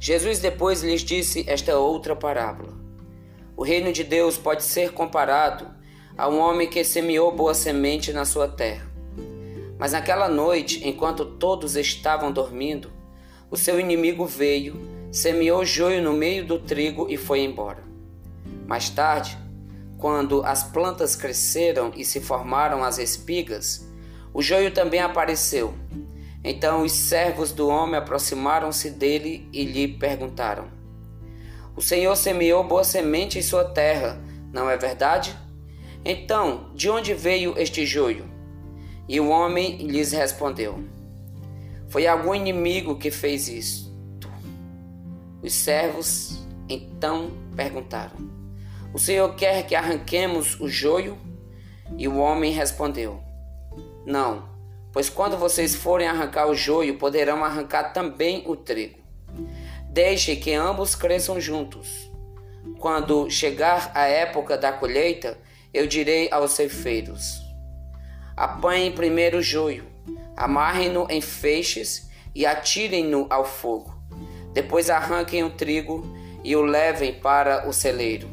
Jesus depois lhes disse esta outra parábola. O reino de Deus pode ser comparado a um homem que semeou boa semente na sua terra. Mas naquela noite, enquanto todos estavam dormindo, o seu inimigo veio, semeou joio no meio do trigo e foi embora. Mais tarde, quando as plantas cresceram e se formaram as espigas, o joio também apareceu. Então os servos do homem aproximaram-se dele e lhe perguntaram: O Senhor semeou boa semente em sua terra, não é verdade? Então, de onde veio este joio? E o homem lhes respondeu: Foi algum inimigo que fez isto. Os servos então perguntaram: O Senhor quer que arranquemos o joio? E o homem respondeu: Não Pois quando vocês forem arrancar o joio, poderão arrancar também o trigo. Deixe que ambos cresçam juntos. Quando chegar a época da colheita, eu direi aos ceifeiros: Apanhem primeiro o joio, amarrem-no em feixes e atirem-no ao fogo. Depois arranquem o trigo e o levem para o celeiro.